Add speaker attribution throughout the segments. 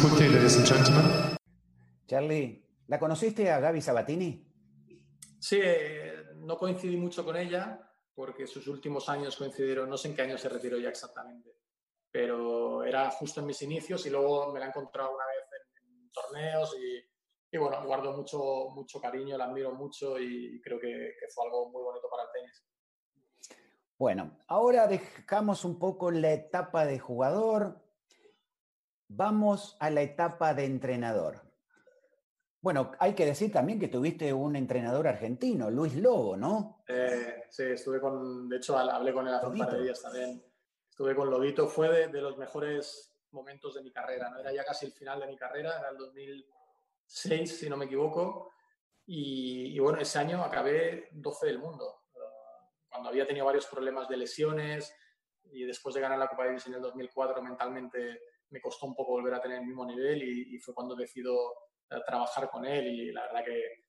Speaker 1: quickly, ladies and gentlemen.
Speaker 2: Charlie, ¿la conociste a Gaby Sabatini?
Speaker 3: Sí, eh, no coincidí mucho con ella porque sus últimos años coincidieron, no sé en qué año se retiró ya exactamente, pero era justo en mis inicios y luego me la he encontrado una vez en, torneos y, y, bueno, guardo mucho, mucho cariño, la admiro mucho y creo que, que fue algo muy bonito para el tenis.
Speaker 2: Bueno, ahora dejamos un poco la etapa de jugador, vamos a la etapa de entrenador. Bueno, hay que decir también que tuviste un entrenador argentino, Luis Lobo, ¿no?
Speaker 3: Eh, sí, estuve con, de hecho hablé con él hace un par de días también. Estuve con Lobito, fue de, de, los mejores momentos de mi carrera, ¿no? Era ya casi el final de mi carrera, era el 2006, si no me equivoco, y, y bueno, ese año acabé 12 del mundo cuando había tenido varios problemas de lesiones y después de ganar la Copa Davis en el 2004 mentalmente me costó un poco volver a tener el mismo nivel y, fue cuando decido uh, trabajar con él y la verdad que,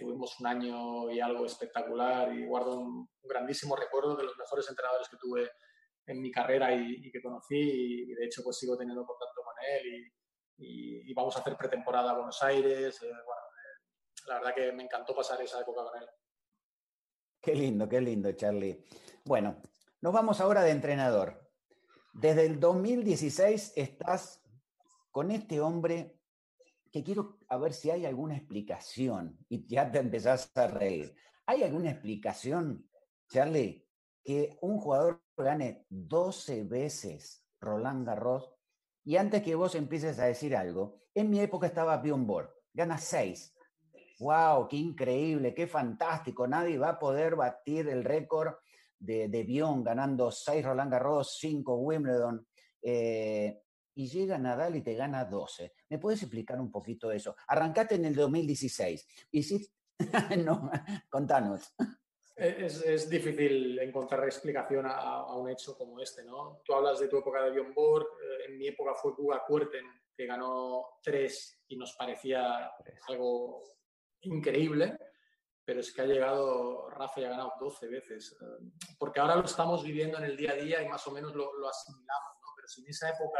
Speaker 3: tuvimos un año y algo espectacular y guardo un, grandísimo recuerdo de los mejores entrenadores que tuve en mi carrera y, que conocí y, de hecho pues sigo teniendo contacto con él y, vamos a hacer pretemporada a Buenos Aires. Eh, eh, la verdad que me encantó pasar esa época con él.
Speaker 2: Qué lindo, qué lindo, Charlie. Bueno, nos vamos ahora de entrenador. Desde el 2016 estás con este hombre que quiero a ver si hay alguna explicación y ya te empezás a reír. ¿Hay alguna explicación, Charlie, que un jugador gane 12 veces Roland Garros? Y antes que vos empieces a decir algo, en mi época estaba Bjorn Borg, gana 6 wow, qué increíble, qué fantástico, nadie va a poder batir el récord de, de Bion ganando 6 Roland Garros, 5 Wimbledon, eh, y llega Nadal y te gana 12. ¿Me puedes explicar un poquito eso? Arrancaste en el 2016, y sí, no, contanos.
Speaker 3: Es, es, difícil encontrar explicación a, a, un hecho como este, ¿no? Tú hablas de tu época de Bjorn Borg, eh, en mi época fue Kuga Kuerten, que ganó 3 y nos parecía algo increíble, pero es que ha llegado Rafa y ha ganado 12 veces. Eh, porque ahora lo estamos viviendo en el día a día y más o menos lo, lo asimilamos, ¿no? Pero si en esa época,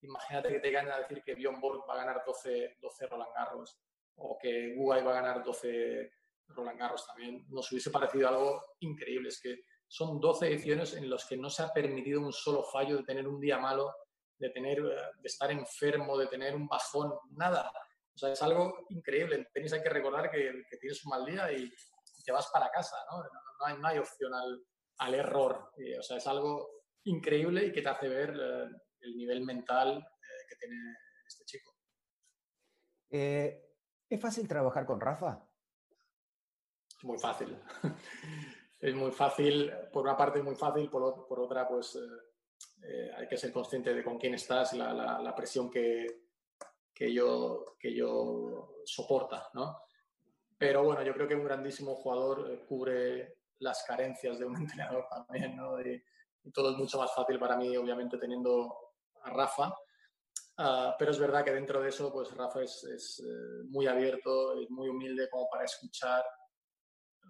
Speaker 3: imagínate que te ganen a decir que Bjorn Borg va a ganar 12, 12 Roland Garros o que Guay va a ganar 12 Roland Garros también, nos hubiese parecido algo increíble. Es que son 12 ediciones en las que no se ha permitido un solo fallo de tener un día malo, de, tener, de estar enfermo, de tener un bajón, nada o sea, es algo increíble. En tenis hay que recordar que, que tienes un mal día y te vas para casa, ¿no? No, hay, no hay, opción al, al error. Y, o sea, es algo increíble y que te hace ver eh, el nivel mental eh, que tiene este chico.
Speaker 2: Eh, ¿Es fácil trabajar con Rafa?
Speaker 3: Es muy fácil. es muy fácil, por una parte es muy fácil, por, por otra pues eh, hay que ser consciente de con quién estás, la, la, la presión que, que yo, que yo soporta, ¿no? Pero bueno, yo creo que un grandísimo jugador eh, cubre las carencias de un entrenador también, ¿no? Y, y, todo es mucho más fácil para mí, obviamente, teniendo a Rafa. Uh, pero es verdad que dentro de eso, pues Rafa es, es eh, muy abierto, es muy humilde como para escuchar.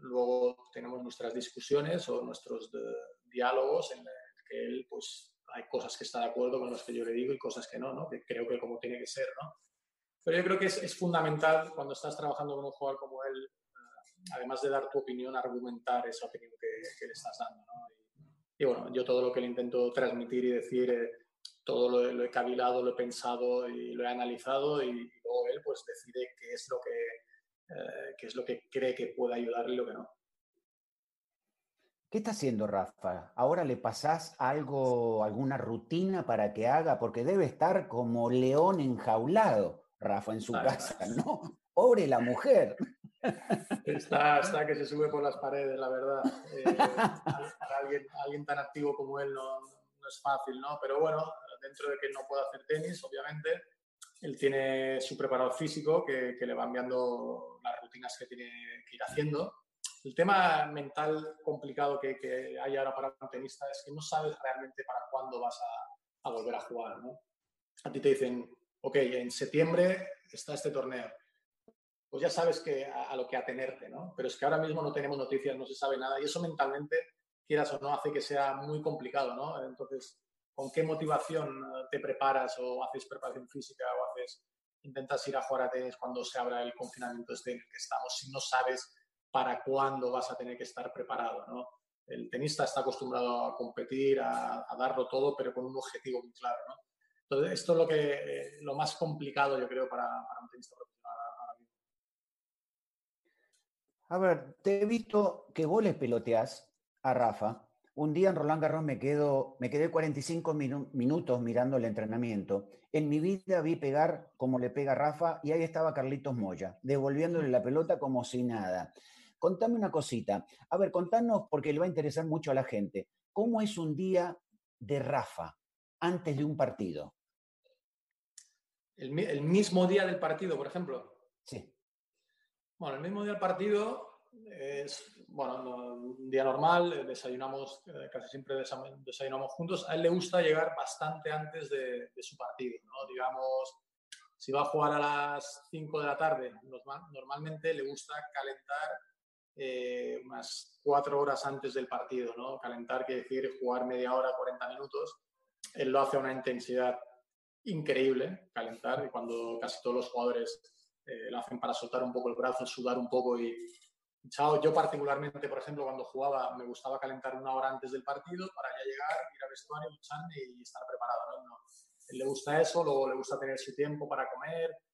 Speaker 3: Luego tenemos nuestras discusiones o nuestros de, diálogos en el que él, pues, hay cosas que está de acuerdo con las que yo le digo y cosas que no, ¿no? Que creo que como tiene que ser, ¿no? Pero yo creo que es, es fundamental cuando estás trabajando con un jugador como él, uh, además de dar tu opinión, argumentar esa opinión que, que le estás dando, ¿no? Y, y, bueno, yo todo lo que le intento transmitir y decir, eh, todo lo, lo, he cavilado, lo he pensado y lo he analizado y, y luego él pues decide qué es lo que, eh, qué es lo que cree que puede ayudarle y lo que no.
Speaker 2: ¿Qué está haciendo Rafa? ¿Ahora le pasás algo, alguna rutina para que haga? Porque debe estar como león enjaulado, Rafa, en su ah, casa, ¿no? Pobre la mujer.
Speaker 3: Está, está que se sube por las paredes, la verdad. Eh, para alguien, alguien, tan activo como él no, no, es fácil, ¿no? Pero bueno, dentro de que no puede hacer tenis, obviamente, él tiene su preparador físico que, que le va enviando las rutinas que tiene que ir haciendo el tema mental complicado que, hay ahora para un tenista es que no sabes realmente para cuándo vas a, volver a jugar. ¿no? A ti te dicen, ok, en septiembre está este torneo. Pues ya sabes que a, a, lo que atenerte, ¿no? Pero es que ahora mismo no tenemos noticias, no se sabe nada y eso mentalmente, quieras o no, hace que sea muy complicado, ¿no? Entonces, con qué motivación eh, te preparas o haces preparación física o haces, intentas ir a jugar a tenis cuando se abra el confinamiento este en el que estamos, si no sabes para cuándo vas a tener que estar preparado, ¿no? El tenista está acostumbrado a competir, a, darlo todo, pero con un objetivo muy claro, ¿no? Entonces, esto es lo, que, lo más complicado, yo creo, para, para un tenista profesional ahora mismo.
Speaker 2: A ver, te he visto que vos le a Rafa un día en Roland Garros me, quedo, me quedé 45 minutos mirando el entrenamiento. En mi vida vi pegar como le pega Rafa y ahí estaba Carlitos Moya, devolviéndole la pelota como si nada. Contame una cosita. A ver, contanos, porque le va a interesar mucho a la gente. ¿Cómo es un día de Rafa antes de un partido?
Speaker 3: El, el mismo día del partido, por ejemplo.
Speaker 2: Sí.
Speaker 3: Bueno, el mismo día del partido es, bueno, un día normal, desayunamos, eh, casi siempre desayunamos juntos. A él le gusta llegar bastante antes de, su partido, ¿no? Digamos, si va a jugar a las 5 de la tarde, normalmente le gusta calentar eh, unas 4 horas antes del partido, ¿no? Calentar quiere decir jugar media hora, 40 minutos. Él lo hace a una intensidad increíble, calentar, y cuando casi todos los jugadores lo hacen para soltar un poco el brazo, sudar un poco y, yo particularmente, por ejemplo, cuando jugaba, me gustaba calentar una hora antes del partido para ya llegar, ir al vestuario, lucharme y estar preparado. ¿no? Él le gusta eso, luego le gusta tener su tiempo para comer, eh,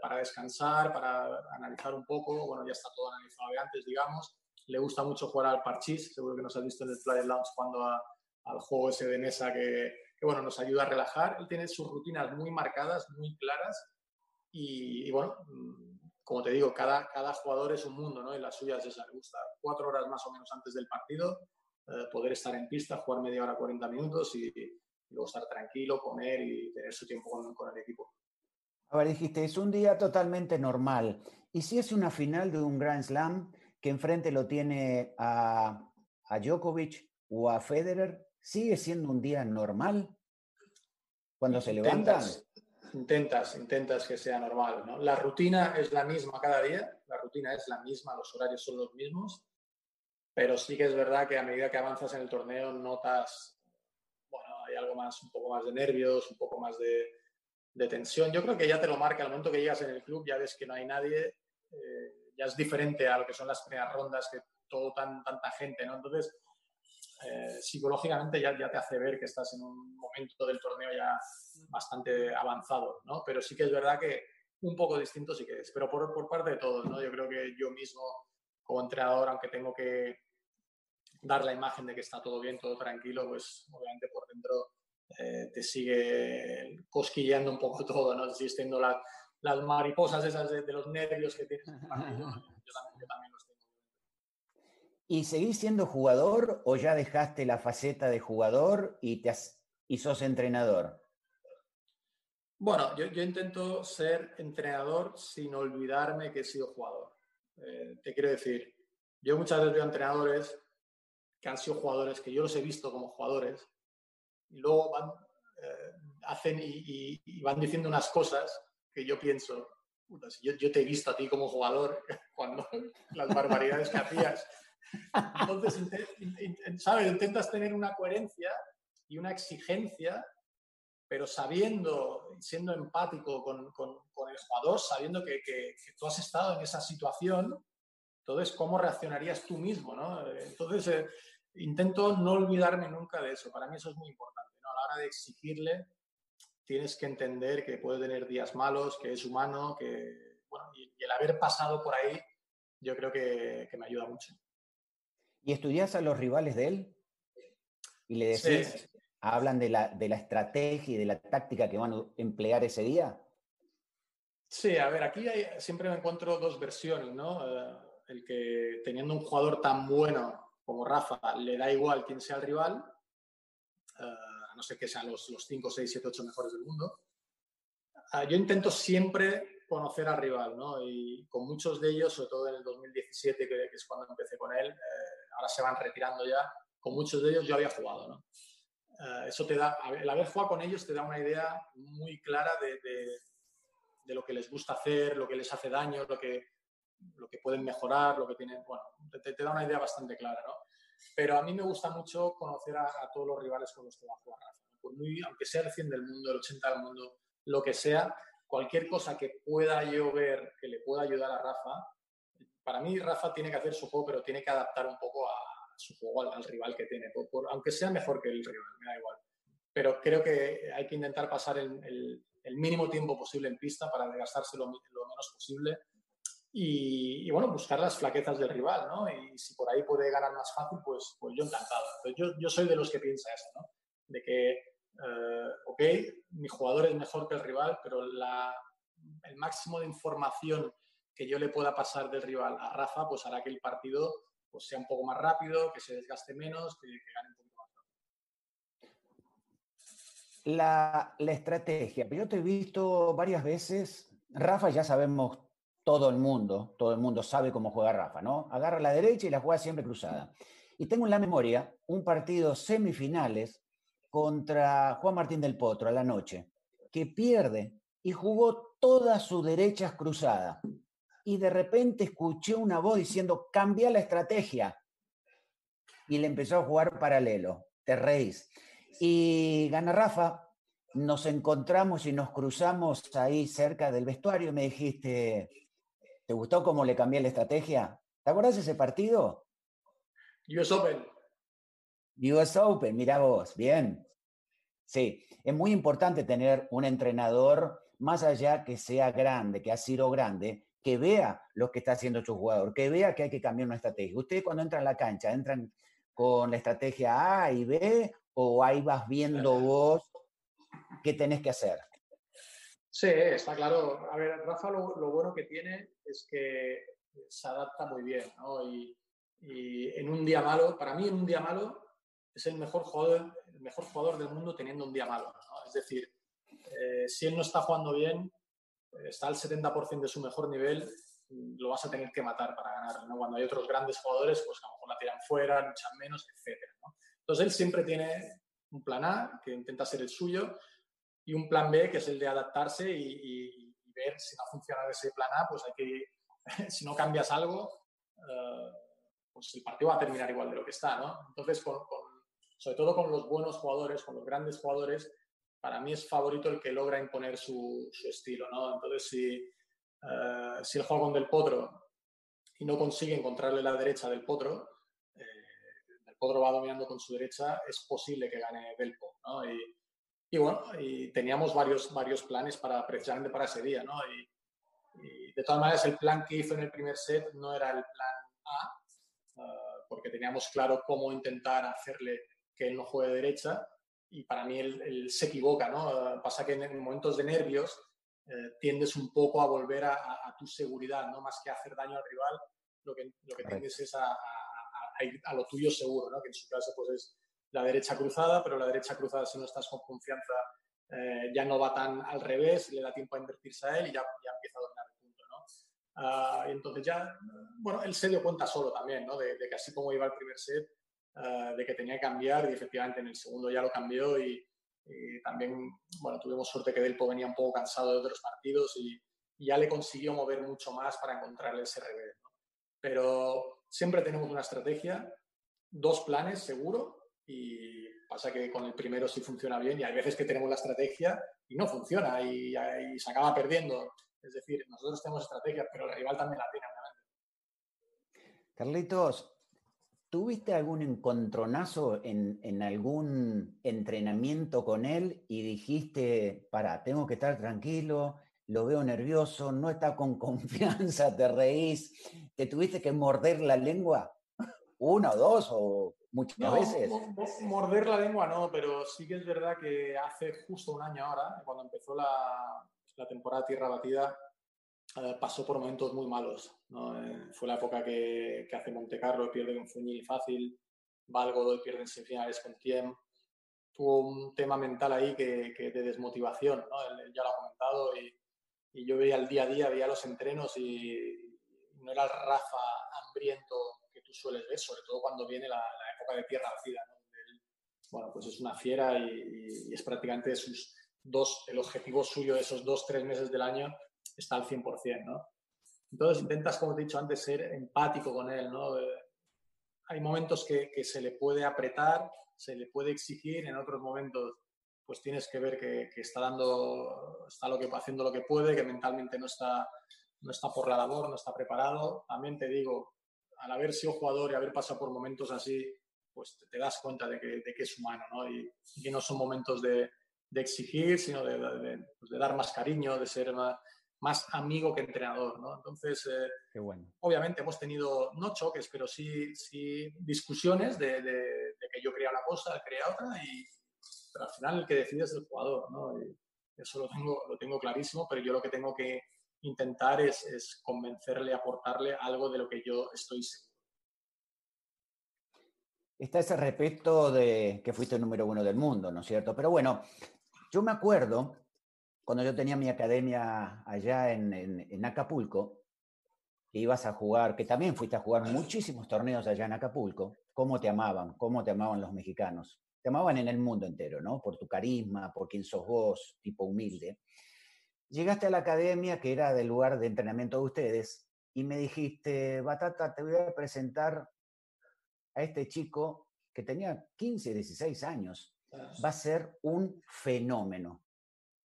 Speaker 3: para descansar, para analizar un poco. Bueno, ya está todo analizado de antes, digamos. Le gusta mucho jugar al parchís, seguro que nos has visto en el Play Lounge cuando al juego ese de mesa que, que, bueno, nos ayuda a relajar. Él tiene sus rutinas muy marcadas, muy claras y, y bueno, como te digo, cada, cada jugador es un mundo, ¿no? Y la suya es esa, le gusta cuatro horas más o menos antes del partido, eh, poder estar en pista, jugar media hora, 40 minutos y, luego estar tranquilo, comer y tener su tiempo con, con, el equipo.
Speaker 2: A ver, dijiste, es un día totalmente normal. ¿Y si es una final de un Grand Slam que enfrente lo tiene a, a Djokovic o a Federer, sigue siendo un día normal? Cuando se levantan
Speaker 3: intentas, intentas que sea normal. ¿no? La rutina es la misma cada día, la rutina es la misma, los horarios son los mismos, pero sí que es verdad que a medida que avanzas en el torneo notas, bueno, hay algo más, un poco más de nervios, un poco más de, tensión. Yo creo que ya te lo marca al momento que llegas en el club, ya ves que no hay nadie, eh, ya es diferente a lo que son las primeras rondas, que todo tan, tanta gente, ¿no? Entonces, eh, psicológicamente ya, ya te hace ver que estás en un momento del torneo ya bastante avanzado, ¿no? Pero sí que es verdad que un poco distinto sí que es, pero por, por parte de todos, ¿no? Yo creo que yo mismo como entrenador, aunque tengo que dar la imagen de que está todo bien, todo tranquilo, pues obviamente por dentro eh, te sigue cosquilleando un poco todo, ¿no? Sigues teniendo las mariposas esas de, los nervios que tienes. Yo también, yo también los
Speaker 2: ¿Y seguís siendo jugador o ya dejaste la faceta de jugador y, te y sos entrenador?
Speaker 3: Bueno, yo, intento ser entrenador sin olvidarme que he sido jugador. Eh, te quiero decir, yo muchas veces veo entrenadores que han sido jugadores, que yo los he visto como jugadores, y luego van, eh, hacen y, van diciendo unas cosas que yo pienso, yo, te he visto a ti como jugador cuando las barbaridades que hacías entonces, ¿sabes? Intentas tener una coherencia y una exigencia, pero sabiendo, siendo empático con, con, el jugador, sabiendo que, que, tú has estado en esa situación, entonces, ¿cómo reaccionarías tú mismo? ¿no? Entonces, eh, intento no olvidarme nunca de eso. Para mí eso es muy importante. A la hora de exigirle, tienes que entender que puede tener días malos, que es humano, que, bueno, y, el haber pasado por ahí, yo creo que, que me ayuda mucho.
Speaker 2: ¿Y estudias a los rivales de él? Y le decís, hablan de la, de la estrategia y de la táctica que van a emplear ese día.
Speaker 3: Sí, a ver, aquí siempre me encuentro dos versiones, ¿no? Eh, el que teniendo un jugador tan bueno como Rafa, le da igual quién sea el rival, a no ser que sean los, los 5, 6, 7, 8 mejores del mundo. Eh, yo intento siempre conocer al rival, ¿no? Y con muchos de ellos, sobre todo en el 2017, que, es cuando empecé con él, ahora se van retirando ya, con muchos de ellos yo había jugado, ¿no? Eh, eso te da, el haber jugado con ellos te da una idea muy clara de, de, lo que les gusta hacer, lo que les hace daño, lo que, lo que pueden mejorar, lo que tienen, bueno, te, da una idea bastante clara, ¿no? Pero a mí me gusta mucho conocer a, todos los rivales con los que va a jugar Rafa. muy, aunque sea el 100 del mundo, el 80 del mundo, lo que sea, cualquier cosa que pueda yo ver que le pueda ayudar a Rafa, para mí Rafa tiene que hacer su juego, pero tiene que adaptar un poco a su juego al, rival que tiene, aunque sea mejor que el rival, me da igual. Pero creo que hay que intentar pasar el, mínimo tiempo posible en pista para desgastarse lo, menos posible y, bueno, buscar las flaquezas del rival, ¿no? Y si por ahí puede ganar más fácil, pues, pues yo encantado. yo, yo soy de los que piensa eso, ¿no? De que, eh, ok, mi jugador es mejor que el rival, pero la, el máximo de información que yo le pueda pasar del rival a Rafa, pues hará que el partido pues, sea un poco más rápido, que se desgaste menos, que, gane un poquito más
Speaker 2: rápido. La estrategia, yo te he visto varias veces, Rafa ya sabemos todo el mundo, todo el mundo sabe cómo juega Rafa, ¿no? Agarra la derecha y la juega siempre cruzada. Y tengo en la memoria un partido semifinales contra Juan Martín del Potro a la noche, que pierde y jugó todas sus derechas cruzadas y de repente escuché una voz diciendo, cambia la estrategia. Y le empezó a jugar paralelo, te reís. Y gana Rafa, nos encontramos y nos cruzamos ahí cerca del vestuario y me dijiste, ¿te gustó cómo le cambié la estrategia? ¿Te acuerdas de ese partido?
Speaker 3: US Open.
Speaker 2: US Open, mira vos, bien. Sí, es muy importante tener un entrenador, más allá que sea grande, que ha sido grande, que vea lo que está haciendo su jugador, que vea que hay que cambiar una estrategia. Ustedes cuando entran a la cancha, ¿entran con la estrategia A y B o ahí vas viendo vos qué tenés que hacer?
Speaker 3: Sí, está claro. A ver, Rafa lo, bueno que tiene es que se adapta muy bien, ¿no? Y, en un día malo, para mí en un día malo es el mejor jugador, del mundo teniendo un día malo. Es decir, eh, si él no está jugando bien, está al 70% de su mejor nivel, lo vas a tener que matar para ganar. ¿no? Cuando hay otros grandes jugadores, pues a lo mejor la tiran fuera, luchan menos, etc. Entonces él siempre tiene un plan A, que intenta ser el suyo, y un plan B, que es el de adaptarse y, ver si no funciona ese plan A, pues hay que, si no cambias algo, eh, pues el partido va a terminar igual de lo que está. ¿no? Entonces, sobre todo con los buenos jugadores, con los grandes jugadores, para mí es favorito el que logra imponer su, estilo, ¿no? Entonces, si, eh, si el juego con Del Potro y no consigue encontrarle la derecha del Potro, eh, Del Potro va dominando con su derecha, es posible que gane Delpo, ¿no? Y, y, bueno, y teníamos varios, varios planes para, precisamente para ese día, ¿no? Y, de todas maneras, el plan que hizo en el primer set no era el plan A, eh, porque teníamos claro cómo intentar hacerle que él no juegue derecha, y para mí él, se equivoca, ¿no? Pasa que en, momentos de nervios eh, tiendes un poco a volver a, tu seguridad, ¿no? Más que a hacer daño al rival, lo que, lo que tiendes es a, ir a lo tuyo seguro, ¿no? Que en su caso pues es la derecha cruzada, pero la derecha cruzada si no estás con confianza eh, ya no va tan al revés, le da tiempo a invertirse a él y ya, ya empieza a dominar el punto, ¿no? Ah, y entonces ya, bueno, él se dio cuenta solo también, ¿no? De, de que así como iba el primer set, eh, de que tenía que cambiar y efectivamente en el segundo ya lo cambió y, también, bueno, tuvimos suerte que Delpo venía un poco cansado de otros partidos y, ya le consiguió mover mucho más para encontrarle ese revés. Pero siempre tenemos una estrategia, dos planes seguro y pasa que con el primero sí funciona bien y hay veces que tenemos la estrategia y no funciona y, y se acaba perdiendo. Es decir, nosotros tenemos estrategia, pero el rival también la tiene, obviamente.
Speaker 2: Carlitos, ¿Tuviste algún encontronazo en, algún entrenamiento con él y dijiste, para, tengo que estar tranquilo, lo veo nervioso, no está con confianza, te reís, te tuviste que morder la lengua? ¿Una o dos o muchas veces?
Speaker 3: Morder la lengua no, pero sí que es verdad que hace justo un año ahora, cuando empezó la, la temporada Tierra Batida, eh, pasó por momentos muy malos. Eh, fue la época que, que hace Monte Carlo, pierde con Fuñi fácil, Valgodo y pierde en semifinales con Tiem. Tuvo un tema mental ahí que, que de desmotivación, ¿no? Él, ya lo ha comentado y, y, yo veía el día a día, veía los entrenos y no era el Rafa hambriento que tú sueles ver, sobre todo cuando viene la, época de tierra vacía, ¿no? bueno, pues es una fiera y, y, es prácticamente sus dos, el objetivo suyo de esos dos, tres meses del año está al 100%, ¿no? Entonces intentas, como te he dicho antes, ser empático con él, ¿no? Eh, hay momentos que, que, se le puede apretar, se le puede exigir, en otros momentos pues tienes que ver que, está dando, está lo que, haciendo lo que puede, que mentalmente no está, no está por la labor, no está preparado. También te digo, al haber sido jugador y haber pasado por momentos así, pues te, das cuenta de que, de que, es humano, ¿no? Y, que no son momentos de, de exigir, sino de, pues de, dar más cariño, de ser más, más amigo que entrenador, ¿no? Entonces,
Speaker 2: eh, bueno.
Speaker 3: obviamente hemos tenido, no choques, pero sí, sí discusiones de, que yo crea una cosa, él crea otra, y pero al final el que decide es el jugador, ¿no? eso lo tengo, lo tengo clarísimo, pero yo lo que tengo que intentar es, es convencerle, aportarle algo de lo que yo estoy seguro.
Speaker 2: Está ese respeto de que fuiste el número uno del mundo, ¿no es cierto? Pero bueno, yo me acuerdo cuando yo tenía mi academia allá en, Acapulco, que ibas a jugar, que también fuiste a jugar muchísimos torneos allá en Acapulco, cómo te amaban, cómo te amaban los mexicanos. Te amaban en el mundo entero, ¿no? Por tu carisma, por quién sos vos, tipo humilde. Llegaste a la academia, que era del lugar de entrenamiento de ustedes, y me dijiste, Batata, te voy a presentar a este chico que tenía 15, 16 años. Va a ser un fenómeno.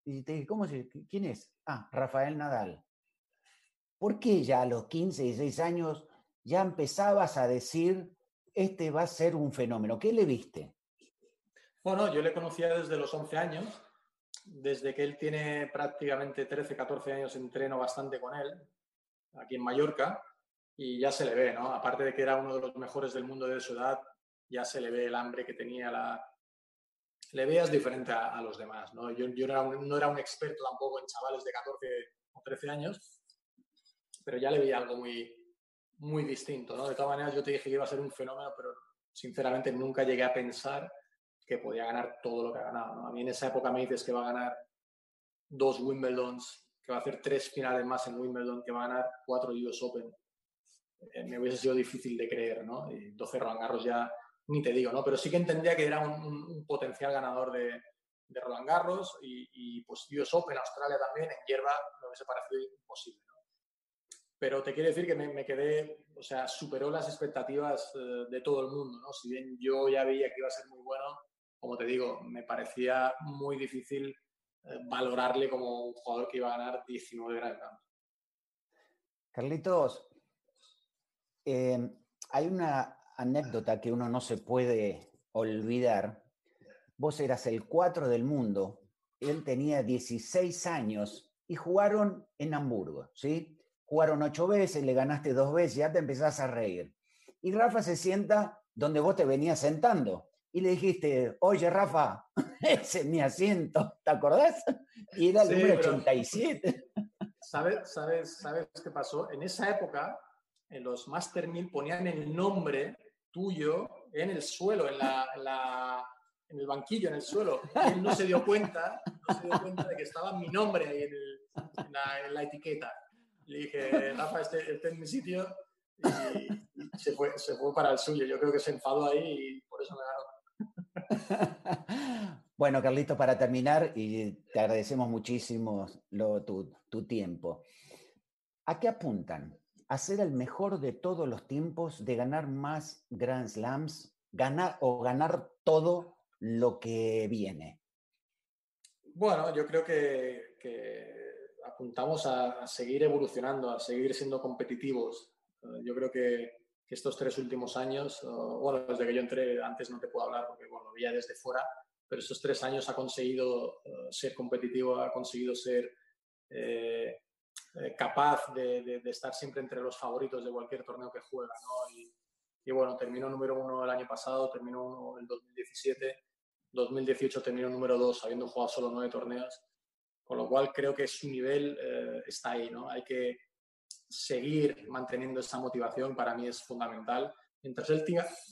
Speaker 2: Y te dije, ¿cómo se, ¿quién es? Ah, Rafael Nadal. ¿Por qué ya a los 15, 16 años ya empezabas a decir, este va a ser un fenómeno? ¿Qué le viste?
Speaker 3: Bueno, yo le conocía desde los 11 años, desde que él tiene prácticamente 13, 14 años entreno bastante con él, aquí en Mallorca, y ya se le ve, ¿no? Aparte de que era uno de los mejores del mundo de su edad, ya se le ve el hambre que tenía, la, le veas diferente a, los demás. ¿no? Yo, yo no era un experto tampoco en chavales de 14 o 13 años, pero ya le veía algo muy, muy distinto. ¿no? De todas maneras, yo te dije que iba a ser un fenómeno, pero sinceramente nunca llegué a pensar que podía ganar todo lo que ha ganado. A mí en esa época me dices que va a ganar dos Wimbledons, que va a hacer tres finales más en Wimbledon, que va a ganar cuatro US Open. Eh, me hubiese sido difícil de creer, ¿no? Y 12 Roland Garros ya ni te digo, ¿no? Pero sí que entendía que era un, potencial ganador de, Roland Garros y, y, pues US Open, Australia también, en hierba me hubiese parecido imposible. Pero te quiero decir que me, quedé, o sea, superó las expectativas eh, de todo el mundo, ¿no? Si bien yo ya veía que iba a ser muy bueno, como te digo, me parecía muy difícil eh, valorarle como un jugador que iba a ganar 19 Grand.
Speaker 2: Carlitos, eh, hay una anécdota que uno no se puede olvidar. Vos eras el 4 del mundo, él tenía 16 años y jugaron en Hamburgo, ¿sí? Jugaron ocho veces, le ganaste dos veces, ya te empezás a reír. Y Rafa se sienta donde vos te venías sentando. Y le dijiste, oye Rafa, ese es mi asiento, ¿te acordás? Y era el número 87.
Speaker 3: ¿sabes, sabes, ¿Sabes qué pasó? En esa época, en los Master 1000 ponían el nombre tuyo en el suelo, en, la, en, el banquillo, en el suelo. él no se dio cuenta, no se dio cuenta de que estaba mi nombre ahí en, la, etiqueta. Le dije, Rafa, este, este, es mi sitio. Y, se, fue, se fue para el suyo. Yo creo que se enfadó ahí y por eso me
Speaker 2: ganó. Bueno, Carlito, para terminar, y te agradecemos muchísimo lo, tu, tu tiempo. ¿A qué apuntan a ser el mejor de todos los tiempos, de ganar más Grand Slams, ganar o ganar todo lo que viene?
Speaker 3: Bueno, yo creo que, apuntamos a, seguir evolucionando, a seguir siendo competitivos. Eh, yo creo que, estos tres últimos años, bueno, desde que yo entré, antes no te puedo hablar porque bueno, lo veía desde fuera, pero estos tres años ha conseguido eh, ser competitivo, ha conseguido ser eh, eh, capaz de, estar siempre entre los favoritos de cualquier torneo que juega. Y, bueno, terminó número uno el año pasado, terminó el 2017, 2018 terminó número dos, habiendo jugado solo nueve torneos. Con lo cual creo que su nivel eh, está ahí. ¿no? Hay que seguir manteniendo esa motivación, para mí es fundamental. Mientras él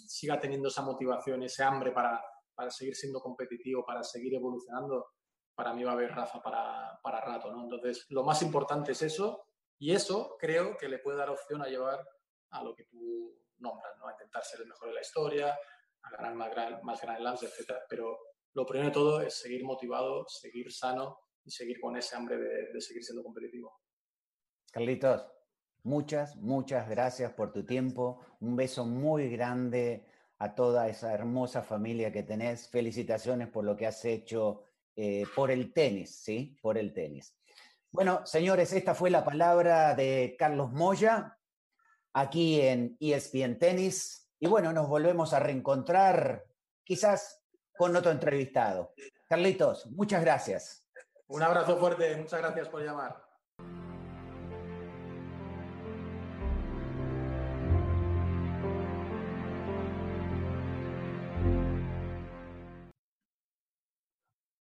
Speaker 3: siga teniendo esa motivación, ese hambre para, para seguir siendo competitivo, para seguir evolucionando, para mí va a haber Rafa para, para rato, ¿no? Entonces, lo más importante es eso y eso creo que le puede dar opción a llevar a lo que tú nombras, ¿no? A intentar ser el mejor de la historia, a ganar más, gran, más Grand Slams, etc. Pero lo primero de todo es seguir motivado, seguir sano y seguir con ese hambre de, de seguir siendo competitivo.
Speaker 2: Carlitos, muchas, muchas gracias por tu tiempo. Un beso muy grande a toda esa hermosa familia que tenés. Felicitaciones por lo que has hecho eh, por el tenis, ¿sí? Por el tenis. Bueno, señores, esta fue la palabra de Carlos Moya aquí en ESPN Tenis. Y bueno, nos volvemos a reencontrar quizás con otro entrevistado. Carlitos, muchas gracias.
Speaker 3: Un abrazo fuerte, muchas gracias por llamar.